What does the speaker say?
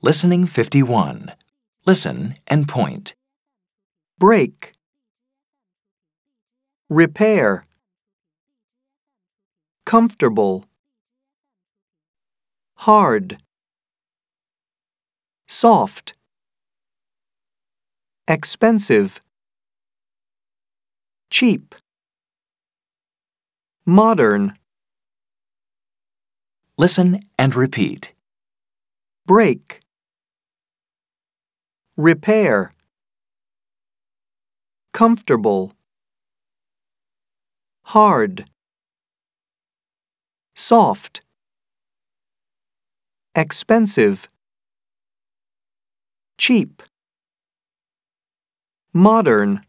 Listening 51. Listen and point. break, repair, comfortable, hard, soft, expensive, cheap, modern, Listen and repeat. break, repair, comfortable, hard, soft, expensive, cheap, modern.